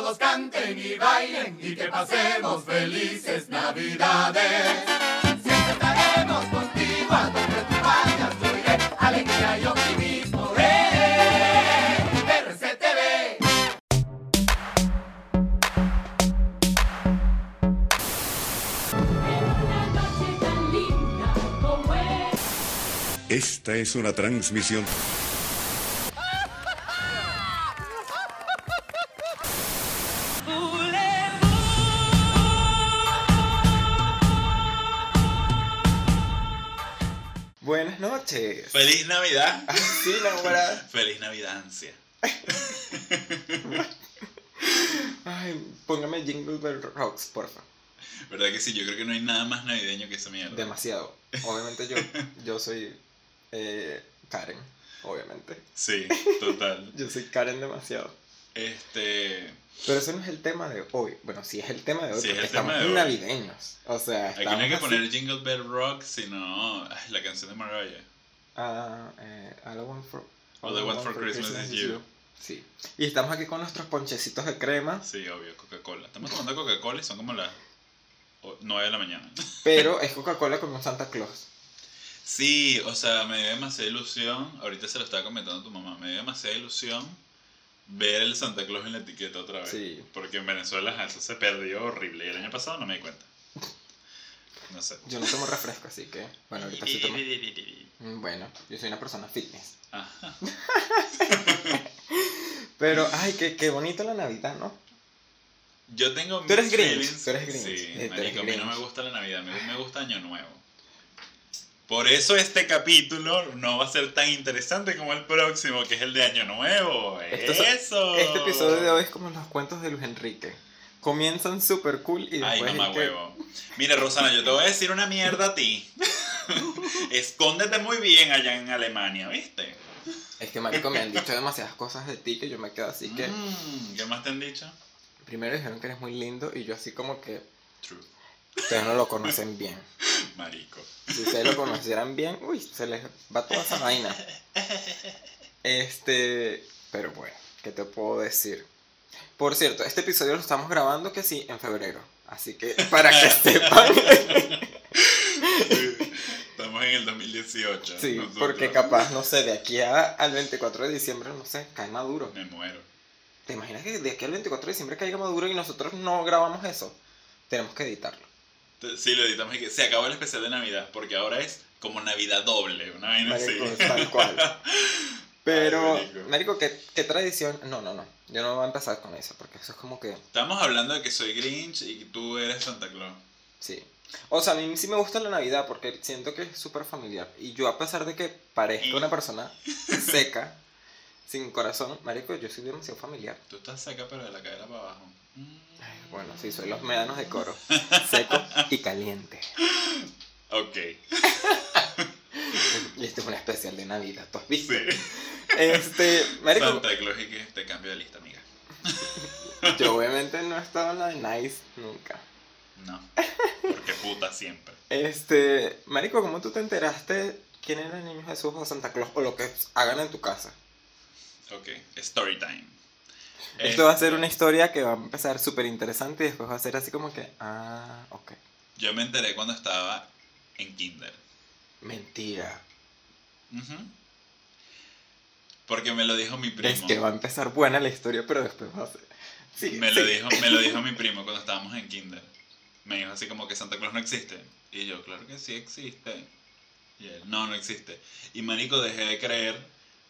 todos canten y bailen y que pasemos felices navidades. Siempre estaremos contigo a donde tú vayas, yo iré, alegría y optimismo. ¡Eh! RCTV. Esta es una transmisión Navidad! Sí, Nahuara. ¡Feliz Navidancia! Ay, póngame Jingle Bell Rocks, porfa. ¿Verdad que sí? Yo creo que no hay nada más navideño que esa mierda. Demasiado. Obviamente yo, yo soy eh, Karen, obviamente. Sí, total. Yo soy Karen demasiado. Este. Pero ese no es el tema de hoy. Bueno, sí es el tema de hoy, Sí, es porque tema estamos de hoy. navideños. O sea, Aquí no hay que así- poner Jingle Bell Rock, sino ay, la canción de Mariah. Ah, eh, All I Want for, All I Want for Christmas is You. Sí. Y estamos aquí con nuestros ponchecitos de crema, Sí, obvio, Coca-Cola. Estamos tomando Coca-Cola y son como las 9 de la mañana. pero es Coca-Cola con un Santa Claus. Sí, o sea, me dio demasiada ilusión. Ahorita se lo estaba comentando a tu mamá. Me dio demasiada ilusión ver el Santa Claus en la etiqueta otra vez. Sí. Porque en Venezuela eso se perdió horrible. Y el año pasado no me di cuenta. No sé. Yo no tomo refresco, así que, bueno, ahorita sí tomo. Bueno, yo soy una persona fitness. Ajá. Pero, ay, qué, qué bonito la Navidad, ¿no? Yo tengo Tú eres Grinch, tú eres Grinch. Sí, eres marico, a mí no me gusta la Navidad, me, me gusta Año Nuevo. Por eso este capítulo no va a ser tan interesante como el próximo, que es el de Año Nuevo. Esto es- ¡Eso! Este episodio de hoy es como los cuentos de Luis Enrique. Comienzan súper cool y Ay, después... mamá es que- huevo. Mira, Rosana, yo te voy a decir una mierda a ti. Escóndete muy bien allá en Alemania, ¿viste? Es que, marico, me han dicho demasiadas cosas de ti que yo me quedo así que... Mm, ¿Qué más te han dicho? Primero dijeron que eres muy lindo y yo así como que... True. Ustedes no lo conocen bien. Marico. Si ustedes lo conocieran bien, uy, se les va toda esa vaina. Este, pero bueno, ¿qué te puedo decir? Por cierto, este episodio lo estamos grabando que sí, en febrero. Así que, para que sepan. Estamos en el 2018. sí, nosotros. porque capaz, no sé, de aquí a- al 24 de diciembre, no sé, cae maduro. Me muero. ¿Te imaginas que de aquí al 24 de diciembre caiga maduro y nosotros no grabamos eso? Tenemos que editarlo. Sí, lo editamos y que se acabó el especial de Navidad, porque ahora es como Navidad doble, una vaina así. Tal cual. Pero, Ay, marico. ¿qué, ¿qué tradición? No, no, no. Yo no voy a empezar con eso, porque eso es como que. Estamos hablando de que soy Grinch y tú eres Santa Claus. Sí. O sea, a mí sí me gusta la Navidad porque siento que es súper familiar. Y yo, a pesar de que parezco una persona seca, sin corazón, marico, yo soy demasiado familiar. Tú estás seca, pero de la cadera para abajo. Ay, bueno, sí, soy los médanos de coro. Seco y caliente. Ok. Y este es un especial de Navidad, ¿tú has visto? Sí. Este, marico, Santa Claus y que te cambio de lista, amiga. yo obviamente no he estado en la de Nice nunca. No. Porque puta siempre. Este, marico, ¿cómo tú te enteraste quién era el niño Jesús o Santa Claus o lo que hagan en tu casa? Ok. Story time. Esto va a ser una historia que va a empezar súper interesante y después va a ser así como que, ah, ok. Yo me enteré cuando estaba en Kinder. Mentira. Porque me lo dijo mi primo. Es que va a empezar buena la historia, pero después va a ser... Sí, me, lo dijo, me lo dijo mi primo cuando estábamos en Kinder. Me dijo así como que Santa Claus no existe. Y yo, claro que sí existe. Y él, no, no existe. Y manico, dejé de creer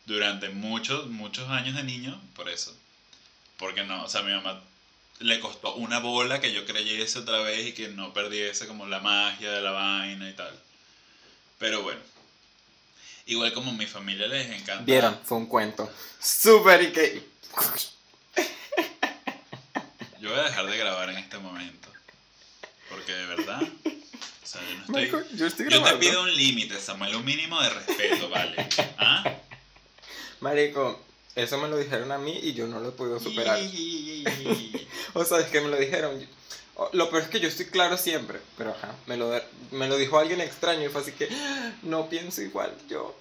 durante muchos, muchos años de niño por eso. Porque no, o sea, a mi mamá le costó una bola que yo creyese otra vez y que no perdiese como la magia de la vaina y tal. Pero bueno. Igual como a mi familia les encanta. Vieron, fue un cuento. Súper y que... Yo voy a dejar de grabar en este momento. Porque de verdad. O sea, yo no estoy. Yo estoy Yo te pido un límite, Samuel, un mínimo de respeto, ¿vale? ¿Ah? Marico, eso me lo dijeron a mí y yo no lo he podido superar. O sea, es que me lo dijeron. O- Lo peor es que yo estoy claro siempre, pero ajá, me lo, me lo dijo alguien extraño y fue así que no pienso igual yo.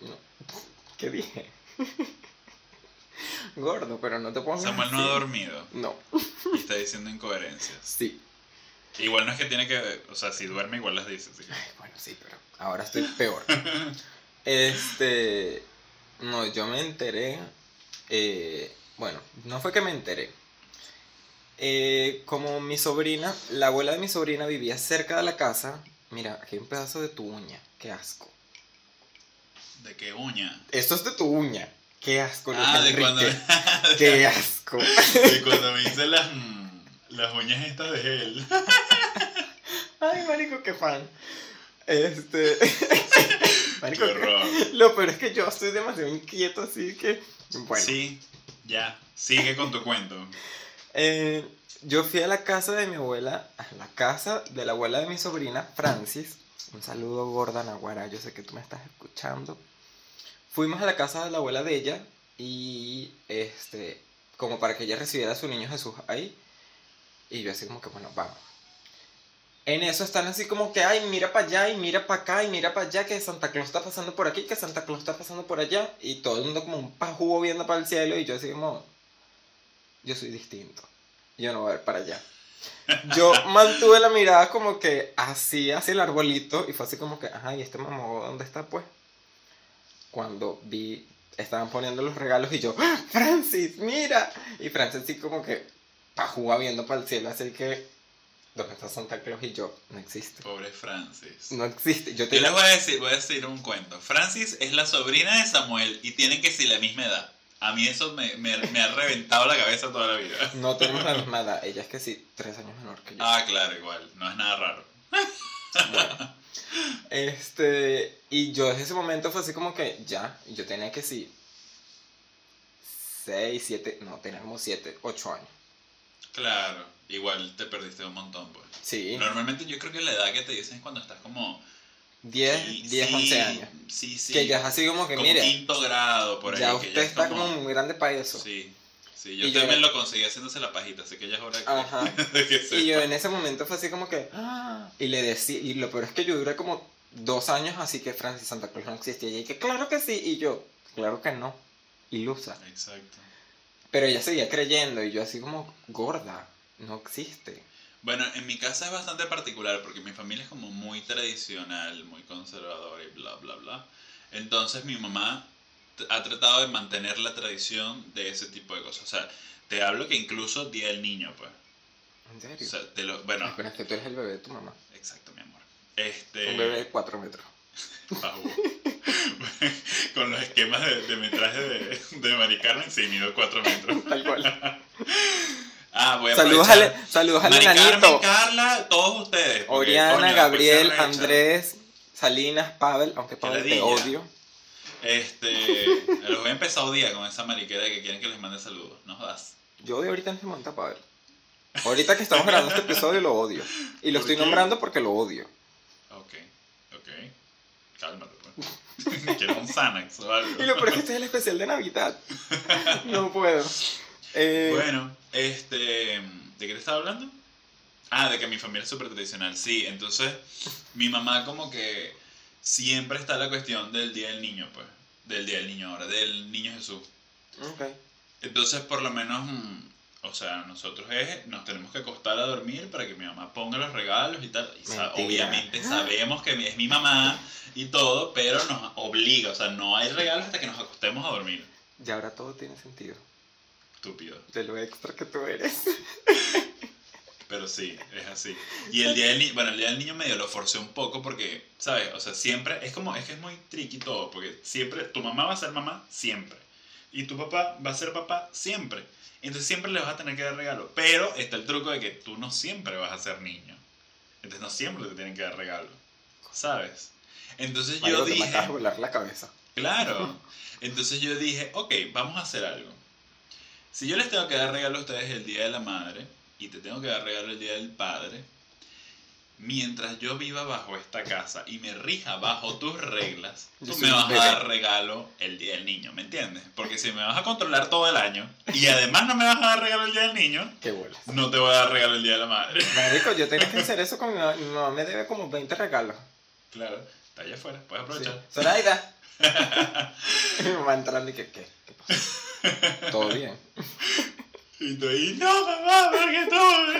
No. ¿Qué dije? Gordo, pero no te pongas Samuel no ha dormido No, y está diciendo incoherencias. sí. Igual no es que tiene que. O sea, si duerme, igual las dice. que- Ay, bueno, sí, pero ahora estoy peor. Este. No, yo me enteré. eh, bueno, no fue que me enteré. Eh, como mi sobrina, la abuela de mi sobrina vivía cerca de la casa. Mira, aquí hay un pedazo de tu uña. Qué asco. ¿De qué uña? Esto es de tu uña. Qué asco. Ah, de cuando, Qué asco. de cuando me hice las, mm, las uñas estas de gel. Ay, marico, qué fan. Este. marico, Qué horror. Lo peor es que yo estoy demasiado inquieto, así que. Bueno. Sí, ya. Sigue con tu cuento. Eh, yo fui a la casa de mi abuela, a la casa de la abuela de mi sobrina, Francis. Un saludo gorda Naguara, yo sé que tú me estás escuchando. Fuimos a la casa de la abuela de ella y este, como para que ella recibiera a su niño Jesús ahí. Y yo así como que, bueno, vamos. En eso están así como que, ay, mira para allá y mira para acá y mira para allá, que Santa Claus está pasando por aquí, que Santa Claus está pasando por allá. Y todo el mundo como un pajugo viendo para el cielo y yo así como, yo soy distinto. Yo no voy a ver para allá. Yo mantuve la mirada como que así hacia el arbolito y fue así como que, ajá, ¿y este mamá dónde está pues? Cuando vi, estaban poniendo los regalos y yo, ¡Ah, Francis, mira. Y Francis así como que pajuga viendo para el cielo, así que, ¿dónde está Santa Claus? Y yo, no existe. Pobre Francis. No existe. Yo Yo te les voy a decir, voy a decir un cuento. Francis es la sobrina de Samuel y tienen que ser la misma edad. A mí eso me, me- me ha reventado la cabeza toda la vida. No tenemos la misma edad. Ella es que sí, tres años menor que yo. Ah, claro, igual. No es nada raro. Bueno. Este, y yo desde ese momento fue así como que ya, yo tenía que sí, 6, 7, no, tenía como 7, 8 años. Claro, igual te perdiste un montón, pues. Sí, Normalmente yo creo que la edad que te dicen es cuando estás como... 10, sí, 10, sí, 11 años. Sí, sí. Que ya es así como que, como mire, quinto grado, por ahí. ya usted es está como muy grande para eso. Sí, sí. Yo Y también lo conseguí haciéndose la pajita, así que ya es hora que- Ajá. que sepa. Y yo en ese momento fue así como que, "Ah", y le decía, y lo peor es que yo duré como dos años así que Francis Santa Claus no existía. Y ella que claro que sí, y yo, claro que no, ilusa. Exacto. Pero ella seguía creyendo y yo así como, gorda, no existe. Bueno, en mi casa es bastante particular porque mi familia es como muy tradicional, muy conservadora y bla, bla, bla. Entonces mi mamá ha tratado de mantener la tradición de ese tipo de cosas. O sea, te hablo que incluso Día del Niño, pues. ¿En O serio? sea, te lo, bueno, pero es que tú eres el bebé de tu mamá. exacto, mi amor. Este, Un bebé de 4 metros. Ah. Con los esquemas de, de metraje de, de Mari Carmen, sí, mido 4 metros. Tal cual. Ah, voy a Saludos al, saludos Carmen, enanito. Carla, todos ustedes. Oriana, coño, Gabriel. Andrés, Salinas, Pavel, aunque Pavel te odio. Este, los voy a empezar a odiar con esa mariquera que quieren que les mande saludos. No jodas. Yo odio ahorita en este momento a Pavel. Ahorita que estamos grabando este episodio lo odio. Y lo ¿Por estoy qué? nombrando porque lo odio. Ok, ok. Cálmate, pues. Quiero un Xanax o algo. Y lo peor es que este es el especial de Navidad. No puedo. Eh, Bueno, este. ¿De qué te estaba hablando? Ah, de que mi familia es súper tradicional. Sí, entonces mi mamá, como que siempre está la cuestión del día del niño, pues. Del día del niño ahora, del niño Jesús. ok. Entonces, por lo menos, mm, o sea, nosotros es, nos tenemos que acostar a dormir para que mi mamá ponga los regalos y tal. Y sa- obviamente sabemos que es mi mamá y todo, pero nos obliga, o sea, no hay regalos hasta que nos acostemos a dormir. Y ahora todo tiene sentido. Estúpido. De lo extra que tú eres. Pero sí, es así. Y el día del niño, bueno, el día del niño medio lo forcé un poco porque, ¿sabes? O sea, siempre, es como, es que es muy tricky todo, porque siempre, tu mamá va a ser mamá siempre. Y tu papá va a ser papá siempre. Entonces siempre le vas a tener que dar regalo. Pero está el truco de que tú no siempre vas a ser niño. Entonces no siempre te tienen que dar regalo. ¿Sabes? Entonces yo te dije... volar la cabeza. Claro. Entonces yo dije, ok, vamos a hacer algo. Si yo les tengo que dar regalo a ustedes el Día de la Madre y te tengo que dar regalo el Día del Padre, mientras yo viva bajo esta casa y me rija bajo tus reglas, tú me vas a dar regalo el Día del Niño, ¿me entiendes? Porque si me vas a controlar todo el año y además no me vas a dar regalo el Día del Niño, Qué bolas. no te voy a dar regalo el Día de la Madre. Marico, yo tenía que hacer eso con mi mamá. Mi mamá me debe como 20 regalos. Claro, está allá afuera, puedes Sí. aprovechar. Zoraida. mi mamá entrando y que, ¿qué? ¿Qué pasa? Todo bien. Y tú ahí, no, mamá, porque todo.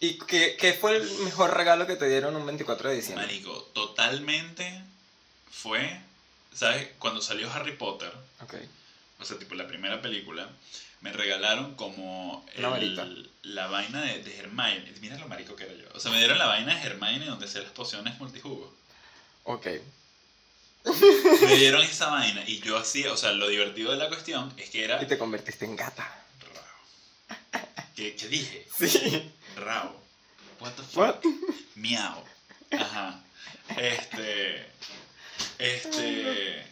¿Y qué, qué fue el mejor regalo que te dieron un 24 de diciembre? Marico, totalmente fue, ¿sabes? Cuando salió Harry Potter, Ok. o sea, tipo la primera película, me regalaron como varita. la vaina de, de Hermione. Mira lo marico que era yo. O sea, me dieron la vaina de Hermione donde hacía las pociones multijugo. Ok. Me dieron esa vaina y yo hacía, o sea, lo divertido de la cuestión es que era... Y te convertiste en gata. Rao. ¿Qué, qué dije? Sí. Rao. What the fuck? What? Miau. Ajá. Este. Este.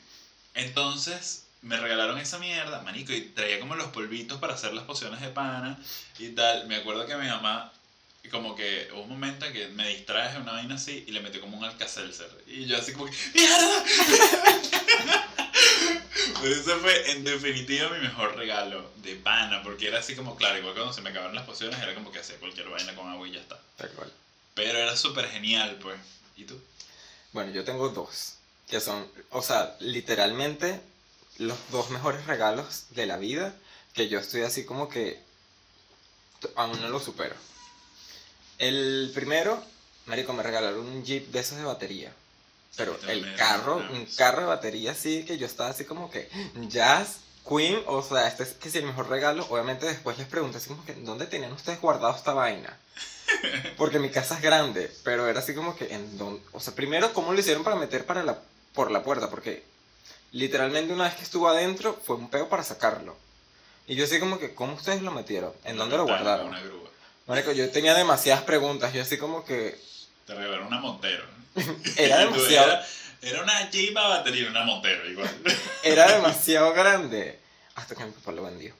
Entonces me regalaron esa mierda, manico, y traía como los polvitos para hacer las pociones de pana y tal. Me acuerdo que mi mamá, como que hubo un momento en que me distraje una vaina así y le metió como un alcacelser. Y yo así como que, ¡Mierda! Pero ese fue en definitiva mi mejor regalo de pana, porque era así como, claro, igual cuando se me acabaron las pociones era como que hacía cualquier vaina con agua y ya está. Tal cual. Pero era súper genial, pues. ¿Y tú? Bueno, yo tengo dos. Que son, o sea, literalmente los dos mejores regalos de la vida. Que yo estoy así como que aún no lo supero. El primero, Marico, me regalaron un Jeep de esos de batería. Pero el carro, un carro de batería así que yo estaba así como que Jazz, Queen, o sea, este es que sí el mejor regalo. Obviamente después les pregunté así como que ¿dónde tenían ustedes guardado esta vaina? Porque mi casa es grande, pero era así como que en dónde, o sea, primero cómo lo hicieron para meter para la por la puerta, porque literalmente una vez que estuvo adentro fue un peo para sacarlo. Y yo así como que ¿cómo ustedes lo metieron? ¿En dónde lo guardaron? Una grúa. Marico, yo tenía demasiadas preguntas, yo así como que Te regalaron una Montero. era demasiado Era, era una Jeep a batería, una Montero igual. era demasiado grande hasta que mi papá lo vendió.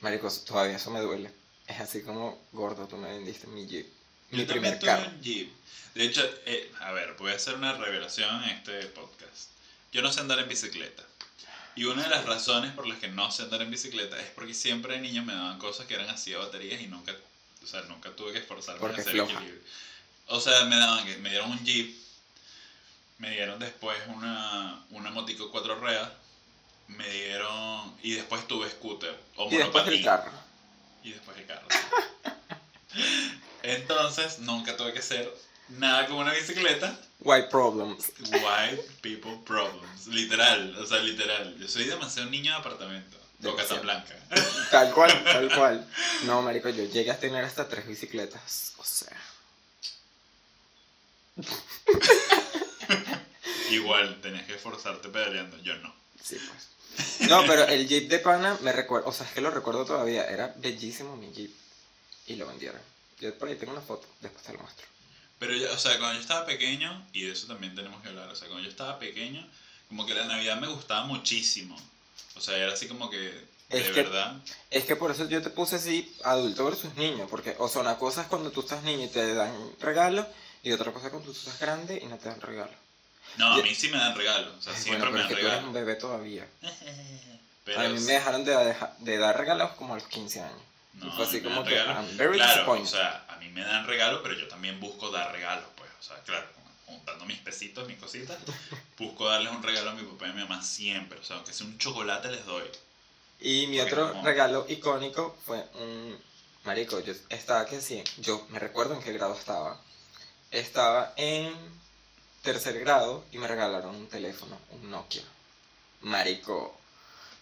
Marico, todavía eso me duele. Es así como, gordo, tú me vendiste mi Jeep. Mi Yo primer también tuve carro. un Jeep. De hecho, eh, a ver, voy a hacer una revelación en este podcast. Yo no sé andar en bicicleta. Y una de las razones por las que no sé andar en bicicleta es porque siempre de niño me daban cosas que eran así a baterías y nunca, o sea, nunca tuve que esforzarme Porque en hacer floja. equilibrio. O sea, me daban, me dieron un Jeep, me dieron después una, una motico cuatro ruedas, me dieron, y después tuve scooter o Y después el carro. Y después el carro. Entonces, nunca tuve que hacer nada con una bicicleta. White problems. White people problems. Literal, o sea, literal. Yo soy demasiado niño de apartamento. O. Casablanca. Tal cual, tal cual. No, marico, yo llegué a tener hasta tres bicicletas. O sea, Igual, tenías que esforzarte pedaleando. Yo no. sí, pues. No, pero el Jeep de pana me recuerdo, o sea, es que lo recuerdo todavía. Era bellísimo mi Jeep. Y lo vendieron. Yo por ahí tengo una foto, después te lo muestro. Pero, ya, o sea, cuando yo estaba pequeño, y de eso también tenemos que hablar, o sea, cuando yo estaba pequeño, como que la Navidad me gustaba muchísimo. O sea, era así como que, de Es que- verdad. Es que por eso yo te puse así, adulto versus niño. Porque, o sea, una cosa es cuando tú estás niño y te dan regalo. Y otra cosa es cuando tú estás grande y no te dan regalo. No, a mí sí me dan regalos. O sea, siempre bueno, pero me es dan que tú eres un regalos. bebé todavía. Pero a mí me dejaron de, deja- de dar regalos como a los 15 años. No, y fue así como que, regalos. I'm very claro, disappointed. o sea, a mí me dan regalos, pero yo también busco dar regalos, pues. O sea, claro, juntando mis pesitos, mis cositas, busco darles un regalo a mi papá y a mi mamá siempre. O sea, aunque sea un chocolate les doy. Y mi Porque otro como- regalo icónico fue un... Marico, yo estaba que sí, yo me recuerdo en qué grado estaba. Estaba en tercer grado y me regalaron un teléfono, un Nokia. Marico,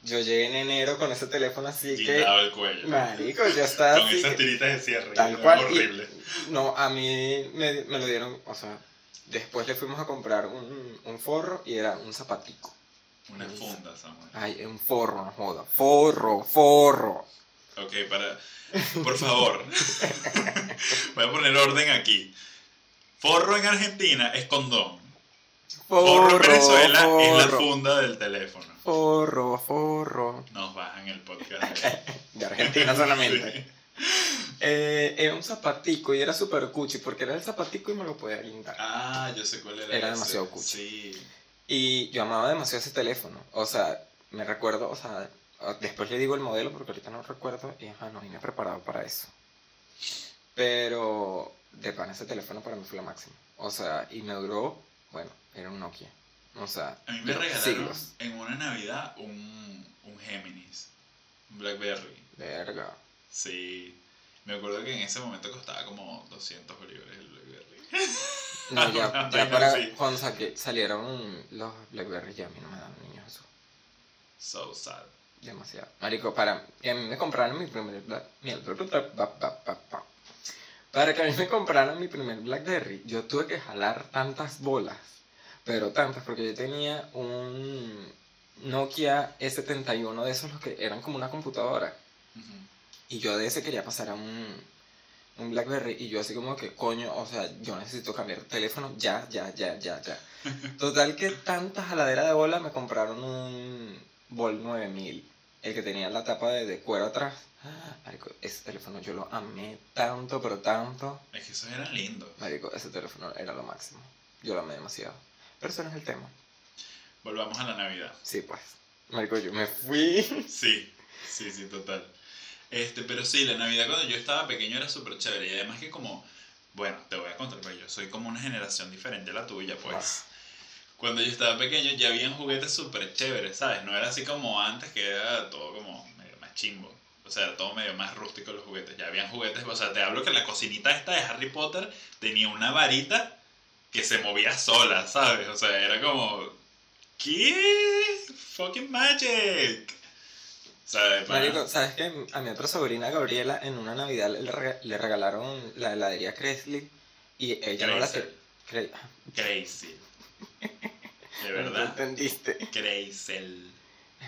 yo llegué en enero con ese teléfono así que... Quitado el cuello. Marico, yo estaba Con así... esas que- tiritas de cierre. Tal que cual. eran y- Horrible. no, a mí me, me lo dieron, o sea, después le fuimos a comprar un, un forro y era un zapatico. Una funda, Samuel. Ay, un forro, no joda. Forro, forro. Ok, para. Por favor. Voy a poner orden aquí. Forro en Argentina es condón. Forro en Venezuela es la forro, funda del teléfono. forro, forro. Nos bajan el podcast. De Argentina solamente. Eh, era un zapatico y era súper cuchi porque era el zapatico y me lo podía guindar. Ah, yo sé cuál era. Era ese. demasiado cuchi. Sí. Y yo amaba demasiado ese teléfono. O sea, me recuerdo, o sea, después le digo el modelo porque ahorita no recuerdo y ajá, no vine preparado para eso. Pero de pan ese teléfono para mí fue lo máximo. O sea, y me duró, bueno, era un Nokia. O sea, A mí me regalaron siglos. en una Navidad un, un Géminis, un Blackberry. Verga. Sí. Me acuerdo que en ese momento costaba como 200 bolívares el Blackberry. No, ya, ya para sí. cuando salieron los Blackberry ya a mí no me dan niños eso. So sad. Demasiado. Marico, para que a mí me compraran mi primer Black... mira, bla, bla, bla, bla, bla, bla, bla. Para que a mí me compraran mi primer Blackberry, yo tuve que jalar tantas bolas. Pero tantas, porque yo tenía un Nokia E71 de esos los que eran como una computadora. Ujú. Y yo de ese quería pasar a un, un Blackberry. Y yo así como que, coño, o sea, yo necesito cambiar de teléfono ya, ya, ya, ya, ya. Total que tanta jaladera de bola me compraron un Vol 9000. El que tenía la tapa de, de cuero atrás. Ah, Marico, ese teléfono yo lo amé tanto, pero tanto. Es que esos eran lindos. Marico, ese teléfono era lo máximo. Yo lo amé demasiado. Pero ese no es el tema. Volvamos a la Navidad. Sí, pues. Marico, yo me fui. Sí, sí, sí, total. Este, pero sí, la Navidad cuando yo estaba pequeño era súper chévere. Y además que como, bueno, te voy a contar, pero yo soy como una generación diferente a la tuya, pues. Cuando yo estaba pequeño ya habían juguetes súper chéveres, ¿sabes? No era así como antes, que era todo como medio más chimbo. O sea, era todo medio más rústico los juguetes. Ya habían juguetes, o sea, te hablo que la cocinita esta de Harry Potter tenía una varita que se movía sola, ¿sabes? O sea, era como... ¿Qué? Fucking magic. ¿Sabes? Marico, ¿sabes qué? A mi otra sobrina Gabriela en una Navidad le, rega- le regalaron la heladería Kresley y ella no la que- Cre- Crazy. De Bueno, Tú verdad. entendiste. Crazy.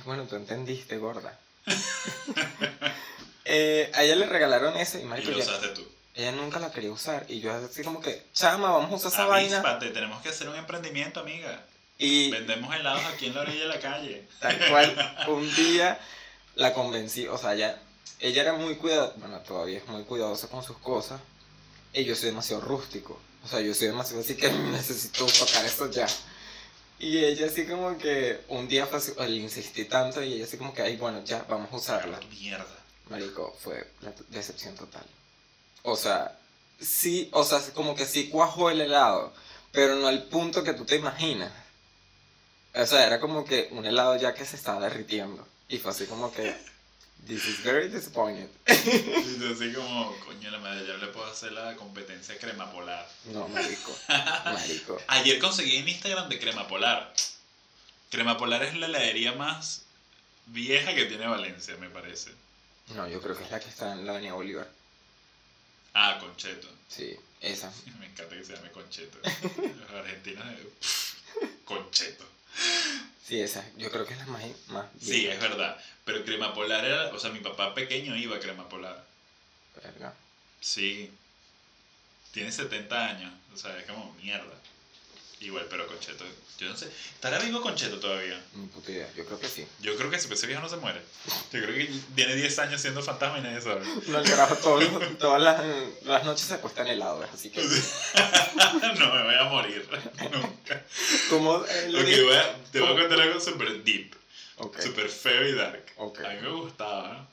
Bueno, tú entendiste, gorda. Eh, a ella le regalaron eso y Y marico, lo ella, usaste tú. ella nunca la quería usar y yo así como que, chama, vamos a usar esa vaina Avíspate, tenemos que hacer un emprendimiento, amiga. y Vendemos helados aquí en la orilla de la calle. tal cual un día la convencí, o sea, ella, ella era muy cuidadosa, bueno, todavía es muy cuidadosa con sus cosas y yo soy demasiado rústico, o sea, yo soy demasiado así que necesito tocar esto ya. Y ella así como que un día fue le insistí tanto y ella así como que, ay, bueno, ya, vamos a usarla. Mierda. Marico, fue la decepción total. O sea, sí, o sea, como que sí cuajó el helado, pero no al punto que tú te imaginas. O sea, era como que un helado ya que se estaba derritiendo. Y fue así como que, this is very disappointed. Y yo así como, coño, la madre, ya le puedo hacer la competencia crema polar. No, marico, marico. Ayer conseguí en Instagram de crema polar. Crema polar es la heladería más vieja que tiene Valencia, me parece. No, yo creo que es la que está en la Avenida Bolívar. Ah, Concheto. Sí, esa. Me encanta que se llame Concheto. Los argentinos, pff, Concheto. Sí, esa. Yo creo que es la más, más Sí, es verdad. Pero crema polar era, o sea, mi papá pequeño iba a crema polar. Verga. Sí. Tiene 70 años. O sea, es como mierda. Igual, pero Concheto. Yo no sé. ¿Estará vivo Concheto todavía? Ni puta idea, yo creo que sí. Yo creo que ese ese viejo no se muere. Yo creo que tiene 10 años siendo fantasma y nadie sabe. No, el carajo, todos los- todas las, las noches se acuesta en helado, así que... no me voy a morir. Nunca. Como el Ok, voy a- te voy a contar algo super deep. Ok, Super feo y dark. ok. A mí me gustaba.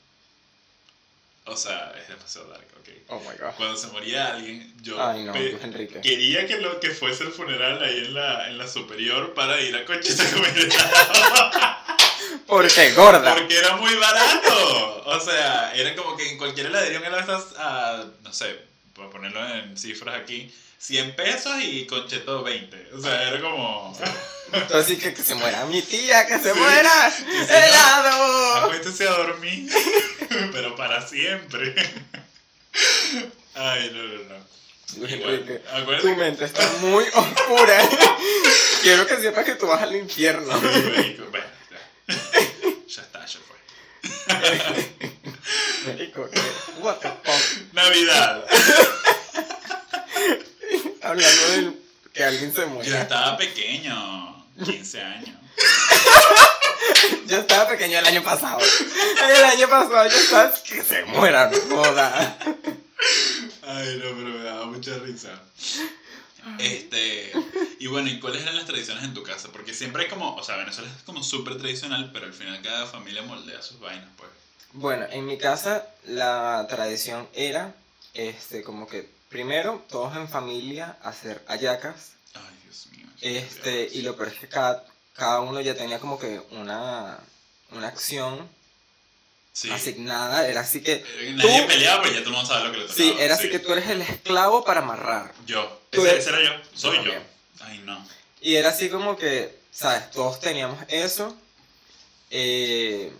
O sea, es demasiado dark, ok. Oh my god. Cuando se moría alguien, yo Ay, no, quería que, lo, que fuese el funeral ahí en la, en la superior para ir a Conchita a comer helado. Porque gorda. Porque era muy barato. O sea, era como que en cualquier heladería un helado estás a, no sé, por ponerlo en cifras aquí, 100 pesos y concheto 20. O sea, era como... Entonces que, que se muera mi tía, que se Sí. muera. no. ¡Helado! Acuéstese a dormir, pero para siempre. Ay, no, no, no. Igual, tu mente está muy oscura. Quiero que sepas que tú vas al infierno. Bueno, ya. Ya está, ya fue. Marico, que- what the fuck. Navidad. Hablando de que alguien se Yo muera. estaba pequeño, 15 años. Yo estaba pequeño el año pasado. El año pasado yo estaba que se muera, no joda. Ay, no, pero me daba mucha risa. Este, y bueno, ¿y cuáles eran las tradiciones en tu casa? Porque siempre hay como, o sea, Venezuela es como súper tradicional, pero al final cada familia moldea sus vainas, pues. Bueno, en mi casa la tradición era, este, como que primero todos en familia hacer hallacas, Ay, Dios mío. este, y lo peor es que cada, cada uno ya tenía como que una, una acción Sí. asignada. Era así que. Eh, Nadie tú- peleaba, pero ya todo el mundo sabe lo que le tocaba. Sí, era así que tú eres el esclavo para amarrar. Yo. Tú Ese, eres- ese era yo. Soy yo. también. Ay, no. Y era así como que, ¿sabes? Todos teníamos eso. eh,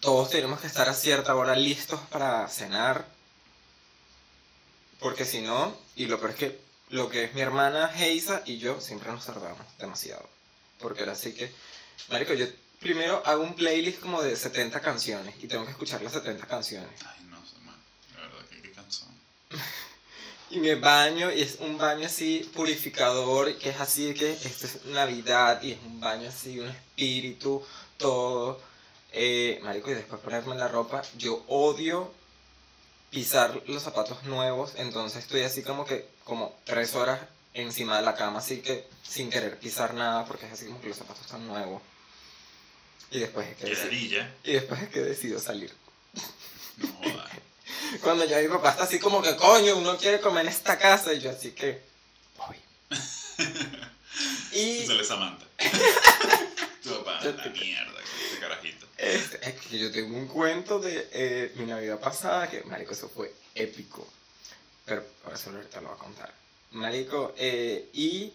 todos teníamos que estar a cierta hora listos para cenar. Porque si no, y lo peor es que lo que es mi hermana Heisa y yo siempre nos tardamos demasiado. Porque era así que, Marico, yo primero hago un playlist como de 70 canciones y tengo que escuchar las 70 canciones. Ay, no man. La verdad que qué cansón. Y me baño, y es un baño así purificador, que es así que esto es Navidad, y es un baño así, un espíritu, todo. Eh, marico, y después ponerme la ropa, yo odio pisar los zapatos nuevos, entonces estoy así como que, como tres horas encima de la cama, así que sin querer pisar nada, porque es así como que los zapatos están nuevos. Y después es que decido, y después es que decido salir. No. Cuando ya mi papá está así como que, coño, uno quiere comer en esta casa, y yo así que, voy. y Sale Samantha. Tu papá, la mierda con este carajito. Este, es que yo tengo un cuento de eh, mi Navidad pasada, que, marico, eso fue épico. Pero por eso ahorita lo voy a contar. Marico, eh, y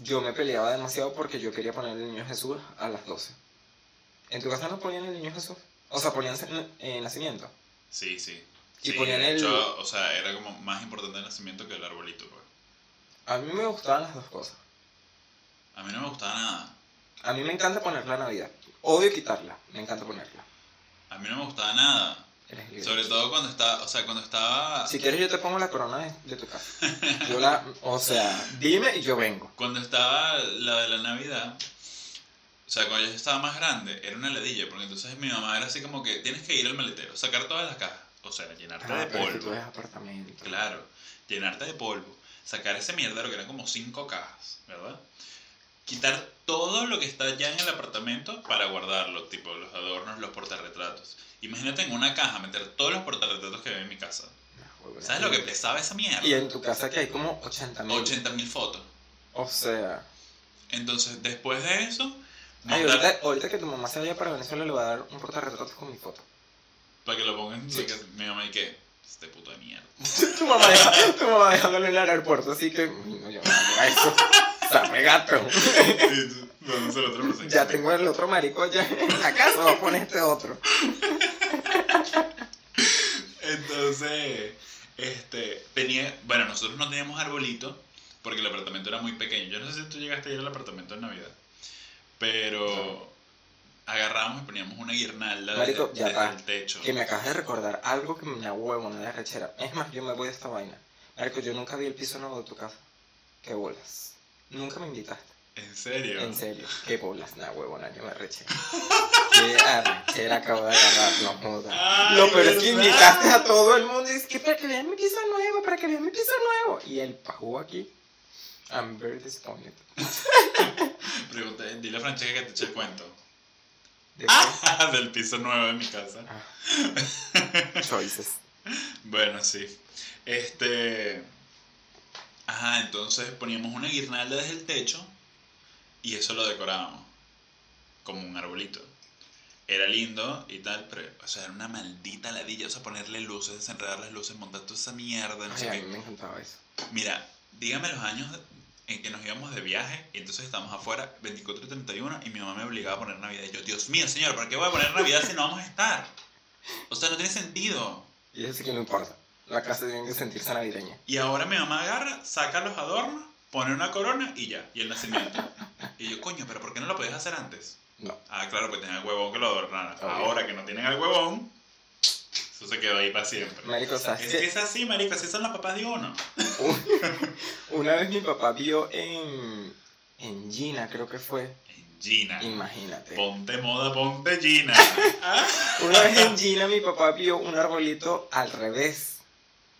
yo me peleaba demasiado porque yo quería poner el niño Jesús a las 12. ¿En tu casa no ponían el niño Jesús? O sea, ponían eh, nacimiento. Sí, sí. Y Sí, ponían el- hecho, o sea, era como más importante el nacimiento que el arbolito, pues. A mí me gustaban las dos cosas. A mí no me gustaba nada. A mí me encanta poner la Navidad. Odio quitarla, me encanta ponerla. A mí no me gustaba nada. Eres libre. Sobre todo cuando estaba, o sea, cuando estaba... Si quieres yo te pongo la corona de, de tu casa. Yo la, o sea, dime y yo vengo. Cuando estaba la de la Navidad, o sea, cuando yo estaba más grande, era una ladilla, porque entonces mi mamá era así como que tienes que ir al maletero, sacar todas las cajas, o sea, llenarte Ah, de es polvo, apartamento. claro, llenarte de polvo, sacar ese mierdero que eran como cinco cajas, ¿verdad? Quitar todo lo que está ya en el apartamento para guardarlo, tipo los adornos, los portarretratos. Imagínate en una caja meter todos los portarretratos que hay en mi casa. Huevona. ¿Sabes lo que pesaba esa mierda? Y en tu casa que hay como 80 mil. 80.000 fotos. O sea. Entonces, después de eso, Ay, ahorita, ahorita que tu mamá se vaya para Venezuela le va a dar un portarretratos con mi foto. Para que lo pongan Sí. porque mi mamá y que este puto de mierda. tu mamá deja, tu mamá dejándolo en el aeropuerto, así que. No, yo no eso. Sabe gato. Y tú, ¿dónde se lo otro? Ya tengo el otro marico allá en la casa, voy a poner este otro. Entonces, este, tenía, bueno, nosotros no teníamos arbolito porque el apartamento era muy pequeño. Yo no sé si tú llegaste a ir al apartamento en Navidad, pero agarramos y poníamos una guirnalda Marico, desde, ya desde el techo. Que me acabas de recordar algo que me da huevo, no de rechera. Es más, yo me voy de esta vaina. Marico, yo nunca vi el piso nuevo de tu casa. Qué bolas. Nunca me invitaste. ¿En serio? En serio, qué bolas, nada huevona, yo me arreché. Qué arrechera acabo de agarrar, no joda. Lo peor es que invitaste a todo el mundo y es que para que vean mi piso nuevo, para que vean mi piso nuevo. Y el pajú aquí, I'm very disappointed. Pregunté, dile a Francesca que te eche el cuento. ¿De qué? Del piso nuevo de mi casa. Ah. Choices. Bueno, sí. Este. Ajá, entonces poníamos una guirnalda desde el techo y eso lo decorábamos como un arbolito. Era lindo y tal, pero, o sea, era una maldita ladilla. O sea, ponerle luces, desenredar las luces, montar toda esa mierda, no Ay, sé a qué. mí me encantaba eso. Mira, dígame los años en que nos íbamos de viaje y entonces estábamos afuera, 24 y 31, y mi mamá me obligaba a poner Navidad. Y yo, Dios mío, señor, ¿para qué voy a poner Navidad si no vamos a estar? O sea, no tiene sentido. Y eso sí que no importa. La casa tiene que sentirse navideña. Y ahora mi mamá agarra, saca los adornos, pone una corona y ya, y el nacimiento. Y yo, coño, pero ¿por qué no lo podías hacer antes? No. Ah, claro, pues tenía el huevón que lo adornara. Obvio. Ahora que no tienen el huevón, eso se quedó ahí para siempre. Marico, ¿sabes Es que es así, marico, así son los papás de uno. Una vez mi papá vio en, en Gina, creo que fue. Gina. Imagínate. Ponte moda, ponte Gina. Una vez en Gina mi papá vio un arbolito al revés.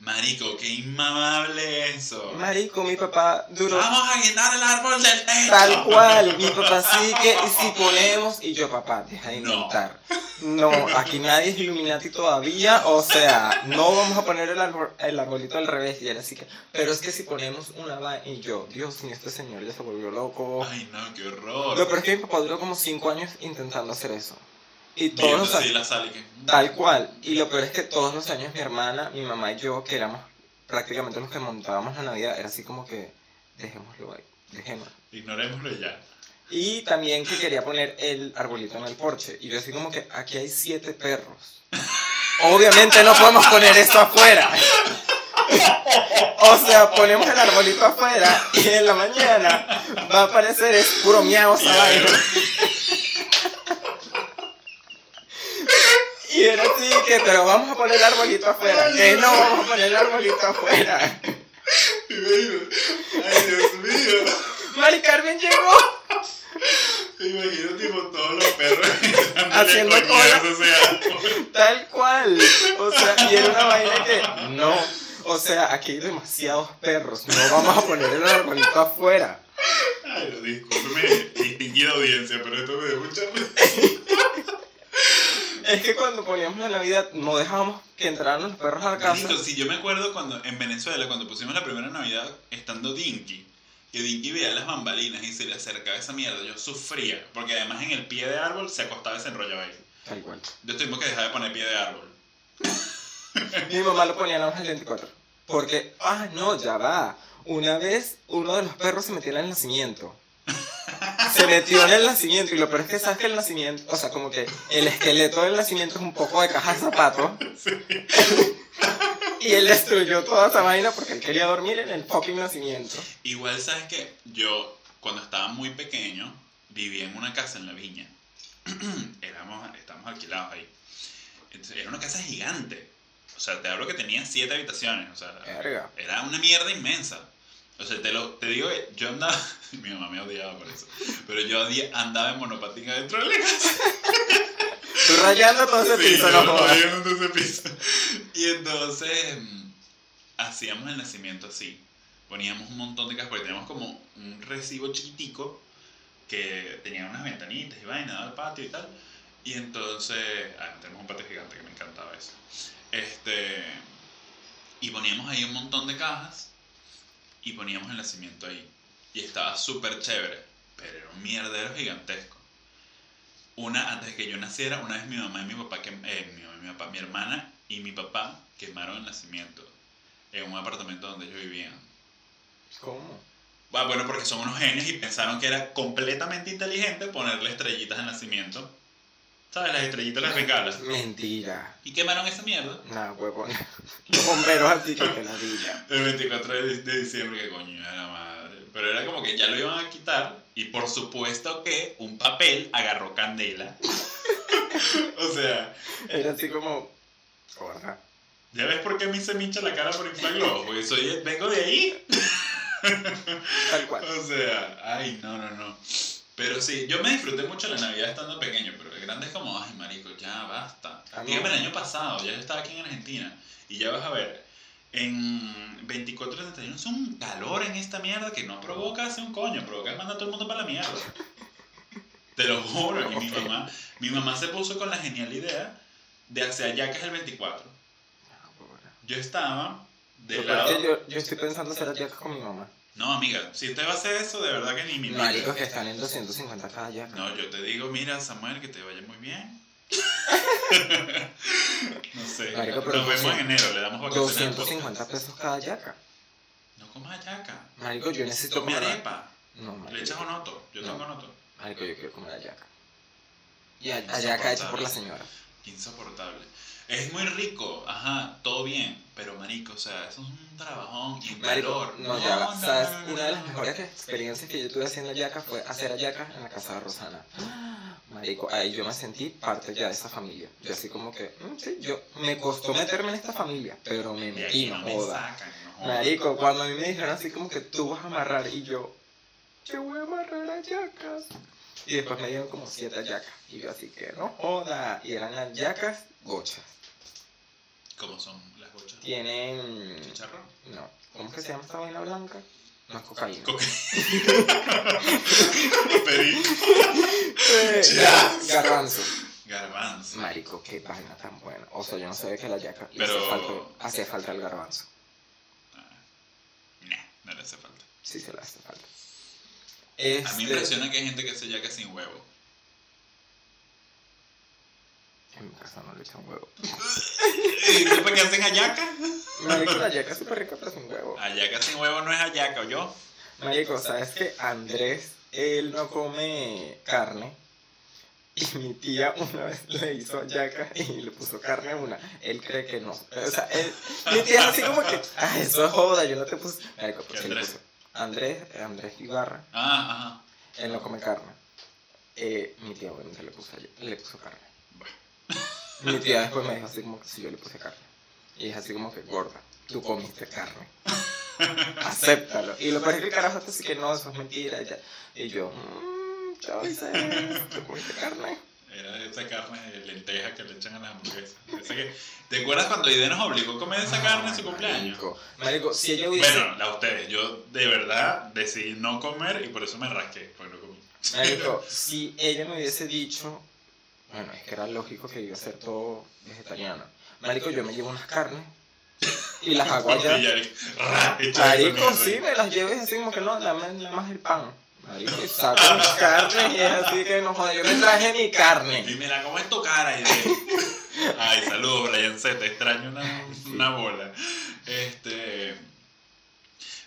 Marico, qué inmamable eso. Marico, mi papá duró Vamos a guindar el árbol del techo. tal cual. Mi papá sí que y si ponemos y yo papá, deja de inventar. No, aquí nadie es Illuminati todavía, o sea, no vamos a poner el, arbol- el arbolito al revés y él así que, pero es que si ponemos una vaina y yo, Dios mío, este señor ya se volvió loco. Ay, no, qué horror. Lo peor es que mi papá duró como 5 años intentando hacer eso. Y todos Viendo los años, la que... tal cual. Y lo peor es que todos los años mi hermana, mi mamá y yo, que éramos prácticamente los que montábamos la Navidad, era así como que, dejémoslo ahí, dejémoslo. Ignorémoslo ya. Y también que quería poner el arbolito en el porche. Y yo así como que aquí hay siete perros. Obviamente no podemos poner esto afuera. O sea, ponemos el arbolito afuera y en la mañana va a aparecer es puro miau esa vaina. Y era así que, pero vamos a poner el arbolito afuera. Que no vamos a poner el arbolito afuera. Ay, Dios mío. Mari Carmen llegó. Me imagino tipo todos los perros Haciendo cola. Tal cual. O sea, y era una vaina que no. O sea, aquí hay demasiados perros. No vamos a poner el arbolito afuera. Ay, no, discúlpeme, distinguida audiencia, pero esto me dio mucha. Es que cuando poníamos la Navidad no dejábamos que entraran los perros a la casa. Marico, sí, yo me acuerdo cuando en Venezuela, cuando pusimos la primera Navidad, estando Dinky, que Dinky veía las bambalinas y se le acercaba esa mierda, yo sufría, porque además en el pie de árbol se acostaba y se enrollaba ahí. Tal cual. Yo tuvimos que dejar de poner pie de árbol. Mi mamá lo ponía en la hoja del 24. Porque, ah, no, ya va. Una vez uno de los perros se metió en el nacimiento. Se metió en el nacimiento y lo peor es que sabes que el nacimiento, o sea, como que el esqueleto del nacimiento es un poco de caja de zapatos. Y él destruyó toda esa vaina porque él quería dormir en el fucking nacimiento. Igual, ¿sabes que Yo, cuando estaba muy pequeño, vivía en una casa en la viña. Éramos, estábamos alquilados ahí. Entonces, era una casa gigante. O sea, te hablo que tenía siete habitaciones. O sea, Verga. era una mierda inmensa. O sea, te, lo, te digo que yo andaba. Mi mamá me odiaba por eso. Pero yo andaba en monopatín adentro de la casa. Tú rayando todo ese piso, no jodas. rayando ese piso. Y entonces mm, hacíamos el nacimiento así. Poníamos un montón de casas, porque teníamos como un recibo chiquitico que tenía unas ventanitas y vaina, daba al patio y tal. Y entonces, ah, tenemos un patio gigante que me encantaba eso. Este, y poníamos ahí un montón de cajas y poníamos el nacimiento ahí. Y estaba súper chévere, pero era un mierdero gigantesco. Una, antes de que yo naciera, una vez mi mamá y mi papá, que, eh, mi, mamá y mi papá, mi hermana y mi papá quemaron el nacimiento en un apartamento donde ellos vivían. ¿Cómo? Ah, bueno, porque son unos genios y pensaron que era completamente inteligente ponerle estrellitas al nacimiento. ¿Sabes? Las estrellitas, las bengalas. Mentira. Y quemaron esa mierda. Nah, huevón. Los bomberos así que la villa. El 24 de, de diciembre, que coño de la madre. Pero era como que ya lo iban a quitar y por supuesto que un papel agarró candela. o sea, Era así como. Gorda. ¿ya ves por qué a mí se me hincha la cara por inflar globos? Porque soy, vengo de ahí. Tal cual. O sea, ay, no, no, no. Pero sí, yo me disfruté mucho la Navidad estando pequeño, pero el grande es como, ay, marico, ya basta. Ah, no. Dígame el año pasado, ya yo estaba aquí en Argentina. Y ya vas a ver, en 24 y 31 es un calor en esta mierda que no provoca hacer un coño, provoca manda a todo el mundo para la mierda. Te lo juro. Y mi mamá, mi mamá se puso con la genial idea de hacer hallacas el 24. Ah. Yo estaba Lo es lado... que yo, yo estoy pensando hacer hallacas con mi mamá. No, amiga, si usted va a hacer eso, de verdad que ni mi Maricos que están en 250 cada hallaca. No, yo te digo, mira, Samuel, que te vaya muy bien. no sé. Marico, pero Nos vemos en enero, le damos vacaciones. al 250 podcast. pesos cada hallaca. No comas hallaca. Marico, yo necesito Tome comer. arepa. No, Le echas marico. onoto. Yo No. tengo onoto. Marico, yo quiero comer hallaca. Y hallaca hecha por la señora. Insoportable. Es muy rico, ajá, todo bien. Pero, marico, o sea, eso es un trabajón y un Marico, calor. no, ya va. ¿Sabes? Una de las mejores experiencias que yo tuve haciendo hallaca fue hacer hallaca en la casa de Rosana. Marico, ahí yo me sentí parte ya de esa familia. Yo así como que, mm, sí, yo me costó meterme en esta familia, pero me metí, no joda. Marico, cuando a mí me dijeron así como que tú vas a amarrar y yo, yo voy a amarrar hallacas. Y después me dieron como siete hallacas. Y yo así que no joda. Y eran hallacas gochas. ¿Cómo son las bochas. tienen... Chicharrón. No, ¿cómo es que se llama esta vaina blanca? No es cocaína. Coca- Perico. Eh, Ya. Garbanzo. Garbanzo. Marico, qué vaina tan buena. O sea, yo no sabía que la yaca Pero- hacía falta, hacía falta el garbanzo. Ah, Nah, no le hace falta. Sí, se le hace falta. A mí me Este- impresiona que hay gente que hace yaca sin huevo. En mi casa no le echan huevo. ¿Y después qué hacen hallaca? Marico, la yaca es súper rica, pero sin huevo. Hallaca sin huevo no es hallaca, ¿o yo? Marico, ¿sabes que Andrés, él no come carne? Y mi tía una vez le hizo yaca y le puso carne a una. Él cree que no. O sea, él, mi tía es así como que, ah, eso es joda, yo no te puse. Marico, pues ¿Qué le Andrés? puso. Andrés, Andrés Ibarra, Ah, ajá. él no come carne. Eh, mi tía obviamente le puso, le puso carne. Mi tía después me dijo así como que si yo le puse carne. Y es así como que, gorda, tú comiste carne. Acéptalo. Y lo peor es que el carajo está así que no, eso es mentira. Ya. y yo, mmm, Choices, tú comiste carne. Era esa carne de lenteja que le echan a las hamburguesas. Esa que- ¿Te acuerdas cuando Ide nos obligó a comer esa carne en su cumpleaños? Marico, marico, si ella hubiese. Bueno, la ustedes. Yo de verdad decidí no comer y por eso me rasqué. Porque no comí. Marico, si ella me hubiese dicho, bueno, es que era lógico que iba a ser todo vegetariano. Marico, yo me llevo unas carnes y las hago allá. Marico, sí, me las llevo y así como que no, dame nada más el pan. Marico, y saco mis carnes y es así que no joder, yo me traje mi Y carne. mira, ¿cómo es tu cara, Ide? Ay, saludos, Brian Z. Te extraño una, una bola. Este.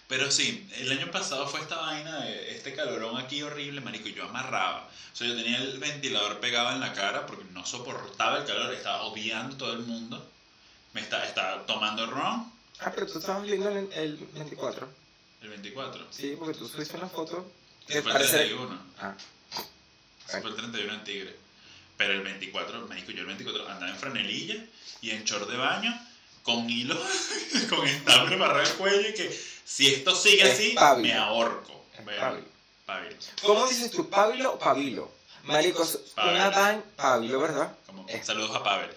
Pero sí, el año pasado fue esta vaina de este calorón aquí horrible, marico, y yo amarraba. O sea, yo tenía el ventilador pegado en la cara porque no soportaba el calor, estaba odiando todo el mundo. Me estaba, estaba tomando ron, Ah, pero tú estabas viendo el, el 24. el 24. Sí, porque tú subiste una foto que fue el parece... 31. Ah, Ese fue el 31 en Tigre. Pero el 24, marico, yo el 24 andaba en franelilla y en short de baño, con hilo, con estambre amarrado al cuello y que si esto sigue así, me ahorco. Es Vean, pábilo. pábilo. ¿Cómo dices tú, Pablo o Pabilo? Marico, es una Pablo. vaina... Pabilo, ¿verdad? Como, Es- Saludos a Pavel.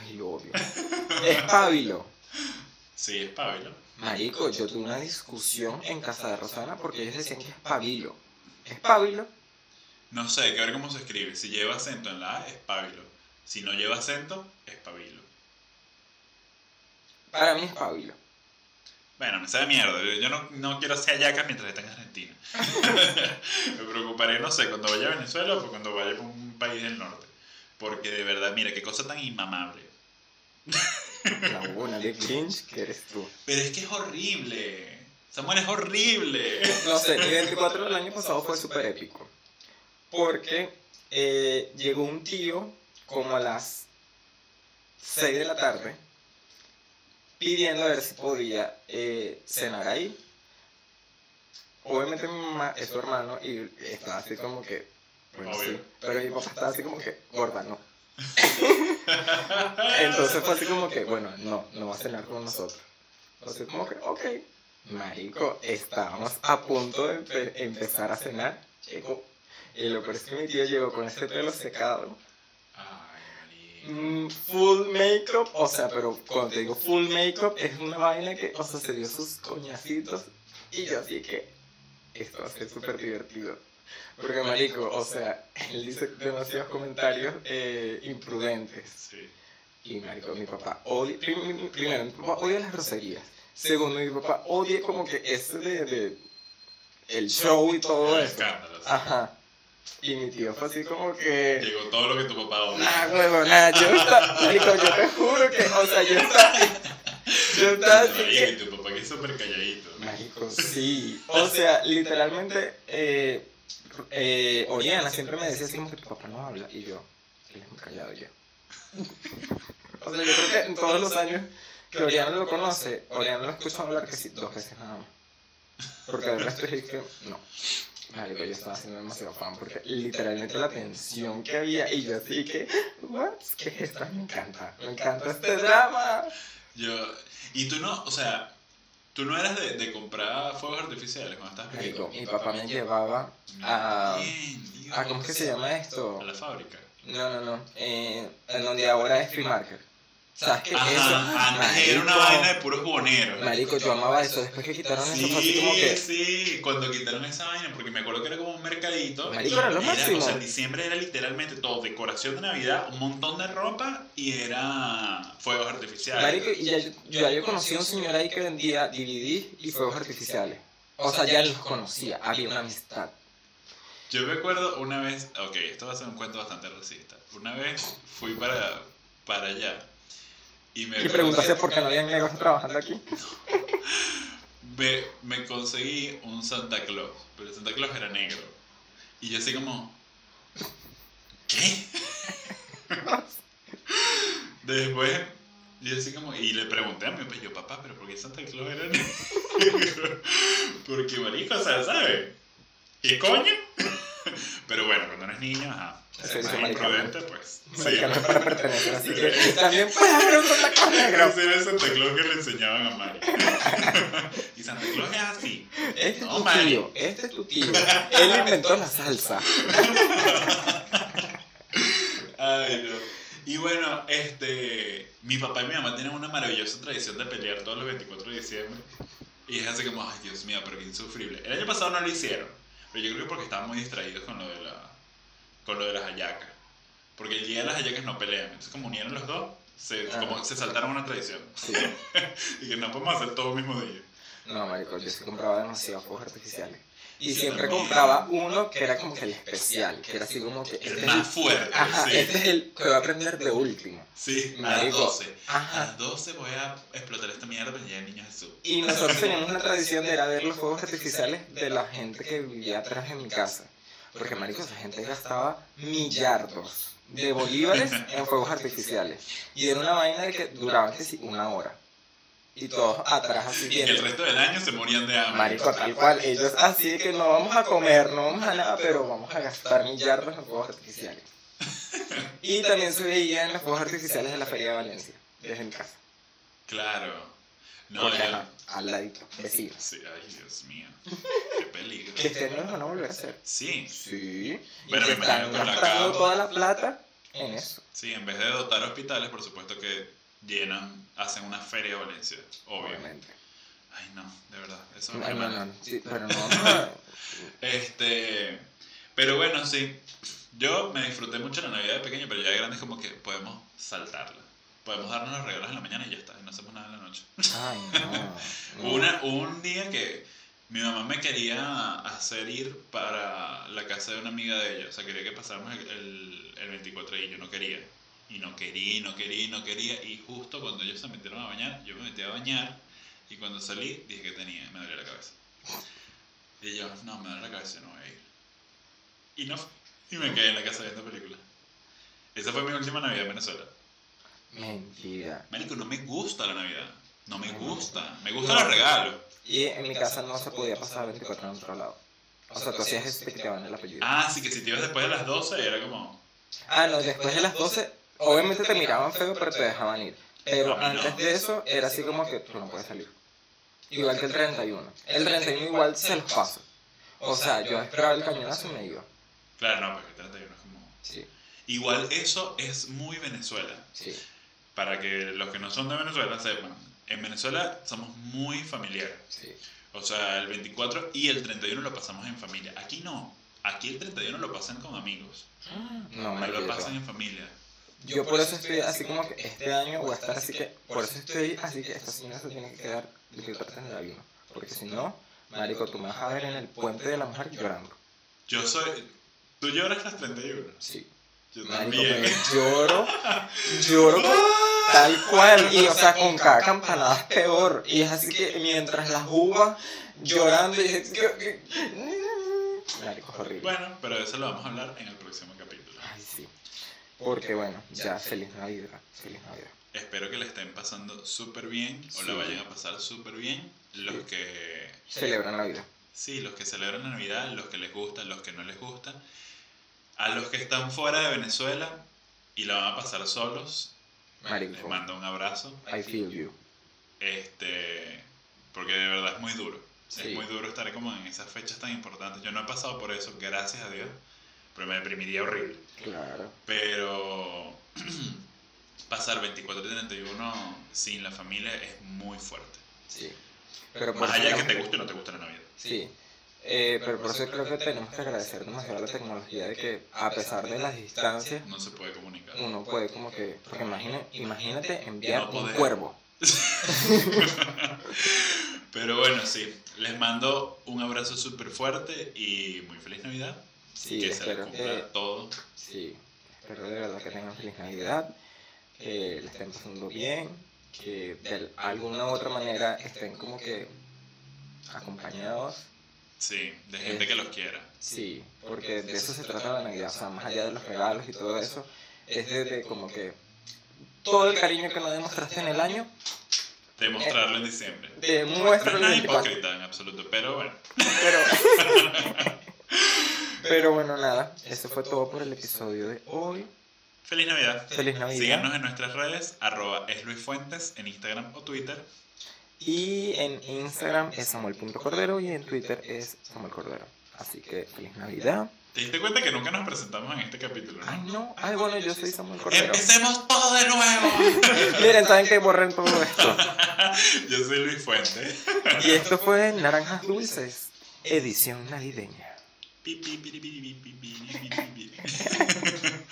Ay, lo odio. Es Pabilo. Sí, es Pablo. Marico, yo tuve una discusión en casa de Rosana porque ellos decían que es Pabilo. ¿Es Pabilo? No sé, hay que ver cómo se escribe. Si lleva acento en la A, es Pablo. Si no lleva acento, es Pabilo. Para mí es Pabilo. Bueno, me sabe mierda. Yo, no, no quiero hacer hallacas mientras esté en Argentina. me preocuparé, no sé, cuando vaya a Venezuela o cuando vaya a un país del norte. Porque de verdad, mira, qué cosa tan inmamable. La buena de Grinch que eres tú. Pero es que es horrible. Samuel es horrible. No sé, mi 24 del año pasado fue súper épico. Porque eh, llegó un tío como a las 6 de la tarde pidiendo a ver si podía eh, cenar ahí. Obviamente mi mamá es su hermano y estaba así como que, bueno, sí, pero mi papá estaba así como que, gorda, no. Entonces fue así como que, bueno, no, no va a cenar con nosotros. Así como que, ok. Marico, estábamos a punto de empe- empezar a cenar. Llegó. Y lo peor es que mi tío llegó con ese pelo secado. Mm, full makeup. O sea, pero cuando te digo full makeup, es una vaina que, o sea, se dio sus coñacitos. Y yo así que, esto va a ser súper divertido. Porque, marico, o sea, él dice demasiados comentarios eh, imprudentes. Y marico, mi papá odia, prim- primero, mi papá odia las groserías. Segundo, mi papá odia como que ese de, de el show y todo eso. Ajá. Y mi tío fue así como que... Llegó todo lo que tu papá odia. Nah, huevo, nada, yo estaba, yo te juro que, o sea, yo estaba, yo estaba así que... y tu papá que es súper calladito. Marico, sí. O sea, literalmente, eh, eh, Oriana siempre me decía así como que tu papá no habla. Y yo, él es muy callado ya. o sea, yo creo que en todos los años que Oriana lo conoce, Oriana lo escucha hablar que sí, dos veces nada más. Porque el resto es que, no. Marico, yo estaba haciendo demasiado fan porque literalmente la tensión que había y yo así que, what? ¿Qué es esto? Me encanta, me encanta este drama. Yo, y tú no, o sea, tú no eras de, de comprar fuegos artificiales cuando estabas pequeño. mi papá me llevaba a... Dios. Ah, ¿cómo es que se llama esto? A la fábrica. No, no, no. Eh, en donde ahora es Free Market. ¿Sabes qué? Ajá, eso. antes era una marico, vaina de puros buhoneros. Marico, yo amaba eso. Después que quitaron eso, fue así como Sí, que. sí, cuando quitaron esa vaina, porque me acuerdo que era como un mercadito. Marico, era lo máximo. O sea, en diciembre era literalmente todo, decoración de Navidad, un montón de ropa y era fuegos artificiales. Marico, y ya, yo ya yo conocí a un señor ahí que vendía DVD y fuegos artificiales. O sea, ya los conocía, había una amistad. Yo me acuerdo una vez, ok, esto va a ser un cuento bastante racista. Una vez fui para, para allá y me, Y preguntaste por qué no habían negros trabajando aquí. me, me conseguí un Santa Claus, pero el Santa Claus era negro. Y yo así como, ¿qué? Después, yo así como, y le pregunté a mi papá, yo, papá, pero ¿por qué Santa Claus era negro? Porque marico, o sea, ¿sabes? ¿Qué coño? Pero bueno, cuando eres niño, ajá. Sí, es sí, más imprudente, pues. Es para pertenecer, así que también puede haber un Santa Claus negro. Ese era el Santa Claus que le enseñaban a Mari. y Santa Claus es así. Este es tu tío, este es tu tío. Él inventó la salsa. Ay, no. Y bueno, este. Mi papá y mi mamá tienen una maravillosa tradición de pelear todos los 24 de diciembre. Y es así como, ay Dios mío, pero qué insufrible. El año pasado no lo hicieron. Pero yo creo que porque estaban muy distraídos con lo de la. con lo de las hallacas. Porque el día de las hallacas no pelean. Entonces como unieron los dos, se, Ah. como, se saltaron una tradición. Sí. y que no podemos hacer todo el mismo día. No, marico, yo sí compraba demasiados fuegos artificiales. Y siempre compraba uno que era como que el especial, que era así como que... El es más el, fuerte. ajá, sí. este es el que voy a aprender de último. Sí, a las Marico, 12. A ajá. las 12 voy a explotar esta mierda para llegar el niño Jesús. Y nosotros teníamos una tradición de ir a ver los fuegos artificiales de la gente que vivía atrás en mi casa. Porque, marico, esa gente gastaba millardos de bolívares en fuegos artificiales. Y era una vaina de que duraban, que sí, una hora. Y todos atrás así Y el resto del año se morían de hambre. Marico, tal cual. Ellos así que no vamos a comer, no vamos a nada, pero vamos a gastar millardos en fuegos artificiales. Y también se veían los fuegos artificiales de la Feria de Valencia, desde mi casa. Claro. No, yo- ajá, al ladito, vecinos. Sí, ay, Dios mío. Qué peligro. Que este año los van a volver a hacer. Sí, Sí. Bueno, y me están lo gastando toda la plata en eso. sí, en vez de dotar hospitales, por supuesto que llenan, hacen una feria de Valencia. Obvio. Obviamente. Ay, no, de verdad. Eso me no, no, sí, pero no. Este. Pero bueno, sí. Yo me disfruté mucho la Navidad de pequeño, pero ya de grande es como que podemos saltarla. Podemos darnos los regalos en la mañana y ya está, y no hacemos nada en la noche. Ay, no. no. Una, un día que mi mamá me quería hacer ir para la casa de una amiga de ella. O sea, quería que pasáramos el, el, el 24 y yo no quería. Y no quería, y no quería, y no quería. Y justo cuando ellos se metieron a bañar, yo me metí a bañar. Y cuando salí, dije que tenía, me dolía la cabeza. Y yo, no, me duele la cabeza, no voy a ir. Y no. Y me quedé en la casa viendo películas. Esa fue mi última Navidad en Venezuela. Mentira. Marico, no me gusta la Navidad. No me gusta. Me gustan los regalos. Y en mi casa no se podía pasar 24 en otro lado. O sea, tú hacías eso y te quitaban el apellido. Ah, sí, que si te ibas después de las 12 era como. Ah, no, después de las 12, obviamente te miraban feo, pero te dejaban ir. Pero antes de eso, era así como que tú no puedes salir. Igual que el 31. El 31 igual se los paso. O sea, yo esperaba el cañonazo y me iba. Claro, no, porque el 31 es como. Sí, Igual eso es muy Venezuela. sí. Para que los que no son de Venezuela sepan. En Venezuela somos muy familiares. Sí. O sea, el 24 y el 31 lo pasamos en familia. Aquí no. Aquí el 31 lo pasan con amigos. No, No marico, lo pasan en familia. Yo por eso estoy así como que este año voy a estar así que, por eso estoy así que esta señora se tiene que quedar de que traten de ayuno. Porque si no, marico, tú me vas a ver en el puente de la mujer llorando. Yo soy. Tú lloras las 31. Sí. Yo Marico, también. pero lloro, lloro tal cual. Y o sea, con cada campanada es peor. Y es así que mientras las uvas llorando y es que... Marico, es horrible. Bueno, pero de eso lo vamos a hablar en el próximo. Porque bueno, ya feliz Navidad. Feliz Navidad. Espero que le estén pasando súper bien o la Sí. vayan a pasar súper bien. Los Sí. que Celebran Navidad. Sí, los que celebran la Navidad, los que les gusta, los que no les gusta. A los que están fuera de Venezuela y la van a pasar solos, les Marico, mando un abrazo. I feel you. Este, porque de verdad es muy duro. Sí. Es muy duro estar como en esas fechas tan importantes. Yo no he pasado por eso, gracias a Dios, pero me deprimiría horrible. Claro. Pero pasar 24 y 31 sin la familia es muy fuerte. Sí. Pero por Más allá de que te guste o no te guste la Navidad. Sí. Eh, pero por eso creo que tenemos que agradecer demasiado la tecnología de que a pesar de las distancias No se puede comunicar. uno puede como que porque imagina, imagínate enviar No un cuervo Pero bueno, sí. Les mando un abrazo súper fuerte y muy feliz Navidad. Sí que espero que todo. sí espero de verdad que tengan feliz navidad que la estén pasando bien que de alguna u otra manera estén como que acompañados Sí, de gente que los quiera. Sí, porque de eso se trata la Navidad, o sea, más allá de los regalos y todo eso, es de, de como que todo el cariño que nos demostraste en el año, Demostrarlo en diciembre. No demuéstralo es en nada el 24. hipócrita en absoluto, pero bueno. Pero, pero bueno, nada, eso fue todo por el episodio de hoy. Feliz Navidad. Feliz Navidad. Síguenos en nuestras redes, arroba es Luis Fuentes, en Instagram o Twitter. Y en Instagram es samuel.cordero y en Twitter es Samuel Cordero. Así que feliz Navidad. ¿Te diste cuenta que nunca nos presentamos en este capítulo? no? Ay, no, ay, bueno, yo soy Samuel Cordero. ¡Empecemos todo de nuevo! Miren, saben que borren todo esto. Yo soy Luis Fuentes. Y esto fue Naranjas Dulces, edición navideña. Bip bip bip bip bip bip bip bip.